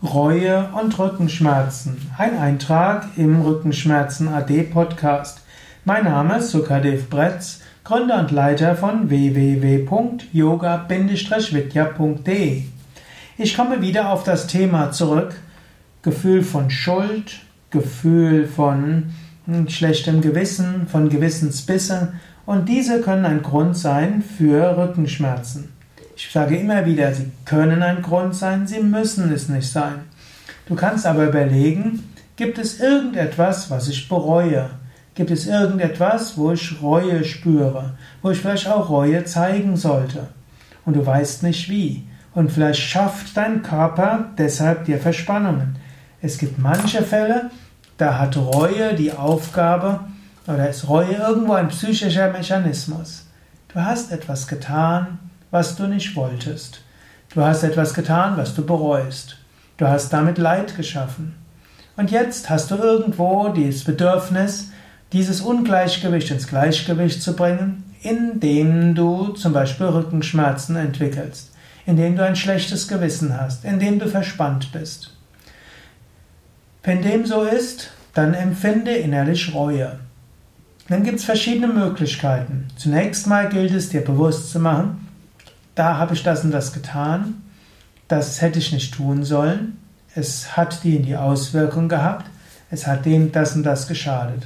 Reue und Rückenschmerzen. Ein Eintrag im Rückenschmerzen AD Podcast. Mein Name ist Sukadev Bretz, Gründer und Leiter von www.yoga-vidya.de. Ich komme wieder auf das Thema zurück. Gefühl von Schuld, Gefühl von hm, schlechtem Gewissen, von Gewissensbisse und diese können ein Grund sein für Rückenschmerzen. Ich sage immer wieder, sie können ein Grund sein, sie müssen es nicht sein. Du kannst aber überlegen, gibt es irgendetwas, was ich bereue? Gibt es irgendetwas, wo ich Reue spüre, wo ich vielleicht auch Reue zeigen sollte? Und du weißt nicht wie. Und vielleicht schafft dein Körper deshalb dir Verspannungen. Es gibt manche Fälle, da hat Reue die Aufgabe, oder ist Reue irgendwo ein psychischer Mechanismus. Du hast etwas getan, was du nicht wolltest. Du hast etwas getan, was du bereust. Du hast damit Leid geschaffen. Und jetzt hast du irgendwo das Bedürfnis, dieses Ungleichgewicht ins Gleichgewicht zu bringen, indem du zum Beispiel Rückenschmerzen entwickelst, indem du ein schlechtes Gewissen hast, indem du verspannt bist. Wenn dem so ist, dann empfinde innerlich Reue. Dann gibt es verschiedene Möglichkeiten. Zunächst mal gilt es dir bewusst zu machen, da habe ich das und das getan, das hätte ich nicht tun sollen, es hat die in die Auswirkung gehabt, es hat dem das und das geschadet.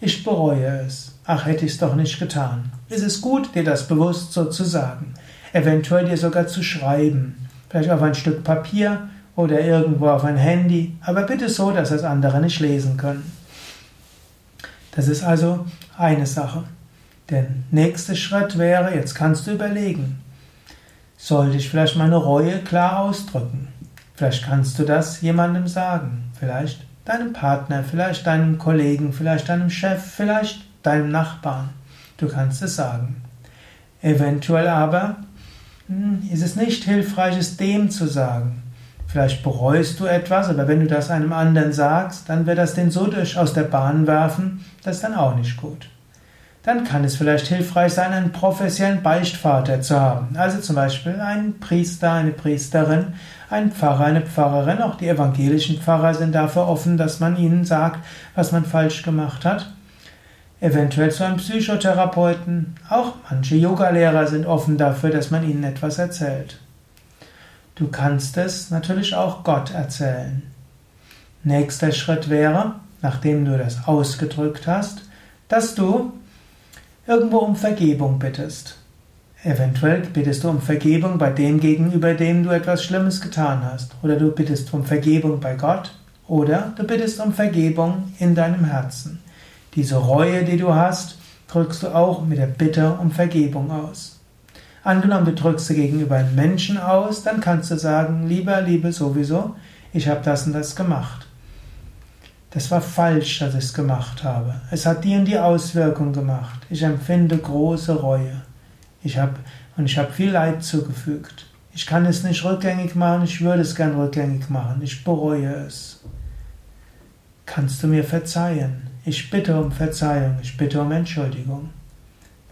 Ich bereue es. Ach, hätte ich es doch nicht getan. Es ist gut, dir das bewusst so zu sagen. Eventuell dir sogar zu schreiben. Vielleicht auf ein Stück Papier oder irgendwo auf ein Handy, aber bitte so, dass das andere nicht lesen können. Das ist also eine Sache. Der nächste Schritt wäre, jetzt kannst du überlegen, sollte ich vielleicht meine Reue klar ausdrücken. Vielleicht kannst du das jemandem sagen. Vielleicht deinem Partner, vielleicht deinem Kollegen, vielleicht deinem Chef, vielleicht deinem Nachbarn. Du kannst es sagen. Eventuell aber hm, ist es nicht hilfreich, es dem zu sagen. Vielleicht bereust du etwas, aber wenn du das einem anderen sagst, dann wird das den so durch aus der Bahn werfen, das ist dann auch nicht gut dann kann es vielleicht hilfreich sein, einen professionellen Beichtvater zu haben. Also zum Beispiel einen Priester, eine Priesterin, ein Pfarrer, eine Pfarrerin. Auch die evangelischen Pfarrer sind dafür offen, dass man ihnen sagt, was man falsch gemacht hat. Eventuell zu einem Psychotherapeuten. Auch manche Yogalehrer sind offen dafür, dass man ihnen etwas erzählt. Du kannst es natürlich auch Gott erzählen. Nächster Schritt wäre, nachdem du das ausgedrückt hast, dass du irgendwo um Vergebung bittest. Eventuell bittest du um Vergebung bei dem gegenüber, dem du etwas Schlimmes getan hast. Oder du bittest um Vergebung bei Gott. Oder du bittest um Vergebung in deinem Herzen. Diese Reue, die du hast, drückst du auch mit der Bitte um Vergebung aus. Angenommen, du drückst sie gegenüber einem Menschen aus, dann kannst du sagen, lieber, liebe sowieso, ich habe das und das gemacht. Das war falsch, dass ich es gemacht habe. Es hat die und die Auswirkung gemacht. Ich empfinde große Reue. Ich habe und ich habe viel Leid zugefügt. Ich kann es nicht rückgängig machen, ich würde es gern rückgängig machen. Ich bereue es. Kannst du mir verzeihen? Ich bitte um Verzeihung, ich bitte um Entschuldigung.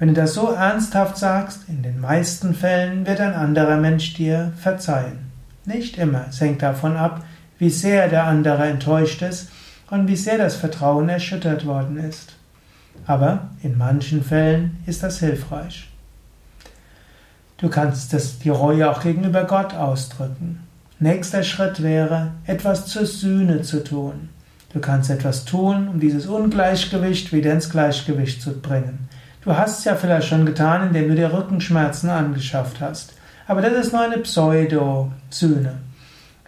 Wenn du das so ernsthaft sagst, in den meisten Fällen wird ein anderer Mensch dir verzeihen. Nicht immer, es hängt davon ab, wie sehr der andere enttäuscht ist und wie sehr das Vertrauen erschüttert worden ist. Aber in manchen Fällen ist das hilfreich. Du kannst das, die Reue auch gegenüber Gott ausdrücken. Nächster Schritt wäre, etwas zur Sühne zu tun. Du kannst etwas tun, um dieses Ungleichgewicht wieder ins Gleichgewicht zu bringen. Du hast es ja vielleicht schon getan, indem du dir Rückenschmerzen angeschafft hast. Aber das ist nur eine Pseudo-Sühne.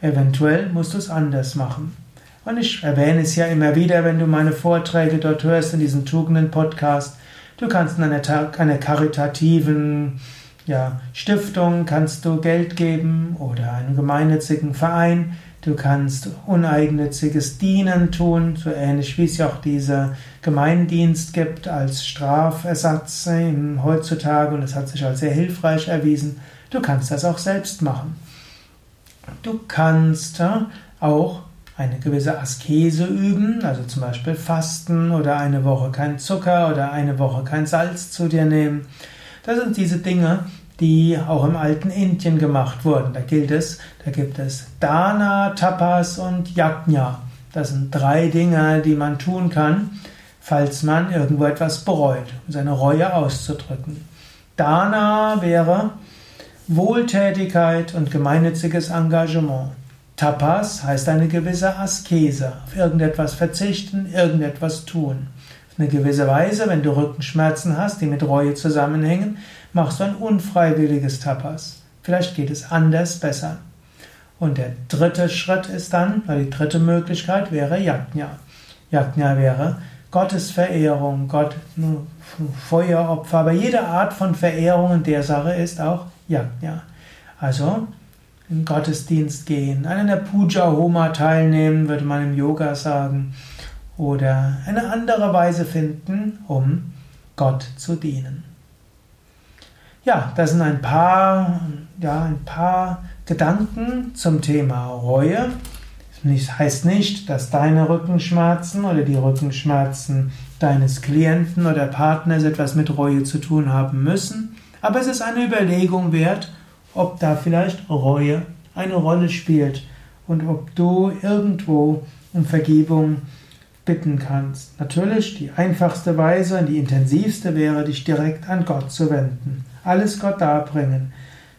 Eventuell musst du es anders machen. Und ich erwähne es ja immer wieder, wenn du meine Vorträge dort hörst in diesem Tugenden-Podcast. Du kannst in einer, einer karitativen ja, Stiftung kannst du Geld geben oder einem gemeinnützigen Verein. Du kannst uneigennütziges Dienen tun, so ähnlich wie es ja auch dieser Gemeindienst gibt als Strafersatz heutzutage und es hat sich als sehr hilfreich erwiesen. Du kannst das auch selbst machen. Du kannst auch eine gewisse Askese üben, also zum Beispiel Fasten oder eine Woche kein Zucker oder eine Woche kein Salz zu dir nehmen. Das sind diese Dinge, die auch im alten Indien gemacht wurden. Da gilt es, da gibt es Dana, Tapas und Yajna. Das sind drei Dinge, die man tun kann, falls man irgendwo etwas bereut, um seine Reue auszudrücken. Dana wäre Wohltätigkeit und gemeinnütziges Engagement. Tapas heißt eine gewisse Askese, auf irgendetwas verzichten, irgendetwas tun. Auf eine gewisse Weise, wenn du Rückenschmerzen hast, die mit Reue zusammenhängen, machst du ein unfreiwilliges Tapas. Vielleicht geht es anders besser. Und der dritte Schritt ist dann, die dritte Möglichkeit wäre Yajna. Yajna wäre Gottesverehrung, Gott, Feueropfer, aber jede Art von Verehrung in der Sache ist auch Yajna. Also in Gottesdienst gehen, an einer Puja Homa teilnehmen, würde man im Yoga sagen, oder eine andere Weise finden, um Gott zu dienen. Ja, das sind ein paar, ja, ein paar Gedanken zum Thema Reue. Das heißt nicht, dass deine Rückenschmerzen oder die Rückenschmerzen deines Klienten oder Partners etwas mit Reue zu tun haben müssen, aber es ist eine Überlegung wert, ob da vielleicht Reue eine Rolle spielt und ob du irgendwo um Vergebung bitten kannst. Natürlich, die einfachste Weise und die intensivste wäre, dich direkt an Gott zu wenden alles Gott darbringen.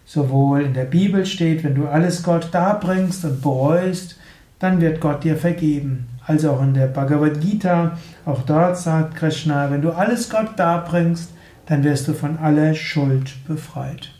Sowohl in der Bibel steht, wenn du alles Gott darbringst und bereust, dann wird Gott dir vergeben. Also auch in der Bhagavad Gita, auch dort sagt Krishna, wenn du alles Gott darbringst, dann wirst du von aller Schuld befreit.